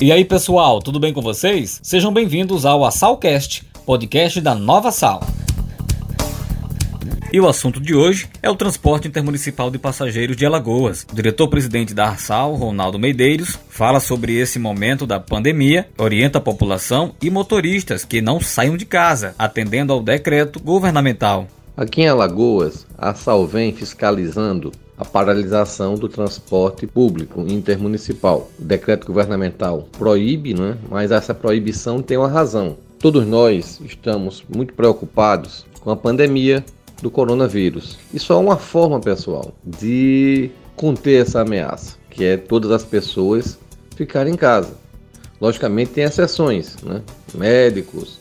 E aí, pessoal, tudo bem com vocês? Sejam bem-vindos ao Assalcast, podcast da Nova Sal. E o assunto de hoje é o transporte intermunicipal de passageiros de Alagoas. O diretor-presidente da Arsal, Ronaldo Medeiros, fala sobre esse momento da pandemia, orienta a população e motoristas que não saiam de casa, atendendo ao decreto governamental. Aqui em Alagoas, a Arsal vem fiscalizando a paralisação do transporte público intermunicipal. O decreto governamental proíbe, né? mas essa proibição tem uma razão. Todos nós estamos muito preocupados com a pandemia do coronavírus. Isso é uma forma, pessoal, de conter essa ameaça, que é todas as pessoas ficarem em casa. Logicamente tem exceções, né? Médicos,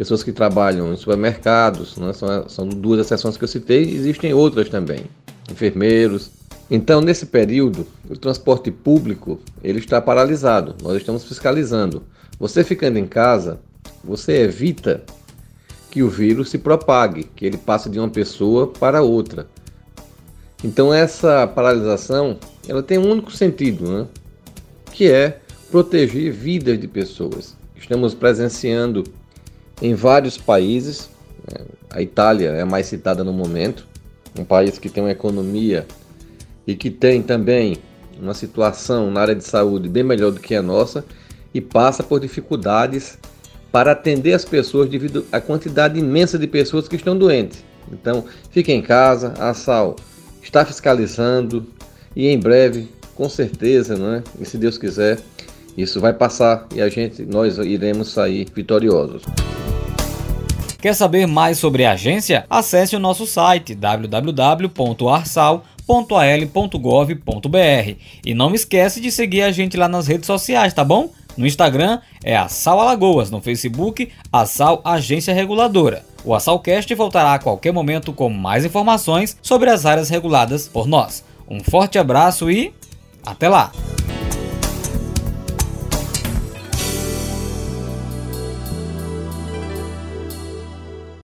pessoas que trabalham em supermercados, né? são, são duas exceções que eu citei, existem outras também, enfermeiros. Então, nesse período, o transporte público ele está paralisado. Nós estamos fiscalizando. Você ficando em casa, você evita que o vírus se propague, que ele passe de uma pessoa para outra. Então essa paralisação, ela tem um único sentido, né? que é proteger vidas de pessoas. Estamos presenciando em vários países, né? a Itália é a mais citada no momento, um país que tem uma economia e que tem também uma situação na área de saúde bem melhor do que a nossa e passa por dificuldades para atender as pessoas devido à quantidade imensa de pessoas que estão doentes. Então, fique em casa, a SAL está fiscalizando e em breve, com certeza, né? E se Deus quiser, isso vai passar e a gente, nós iremos sair vitoriosos. Quer saber mais sobre a agência? Acesse o nosso site www.arsal.al.gov.br e não esquece de seguir a gente lá nas redes sociais, tá bom? No Instagram é a Sal Alagoas, no Facebook a Sal Agência Reguladora. O Assalcast voltará a qualquer momento com mais informações sobre as áreas reguladas por nós. Um forte abraço e até lá!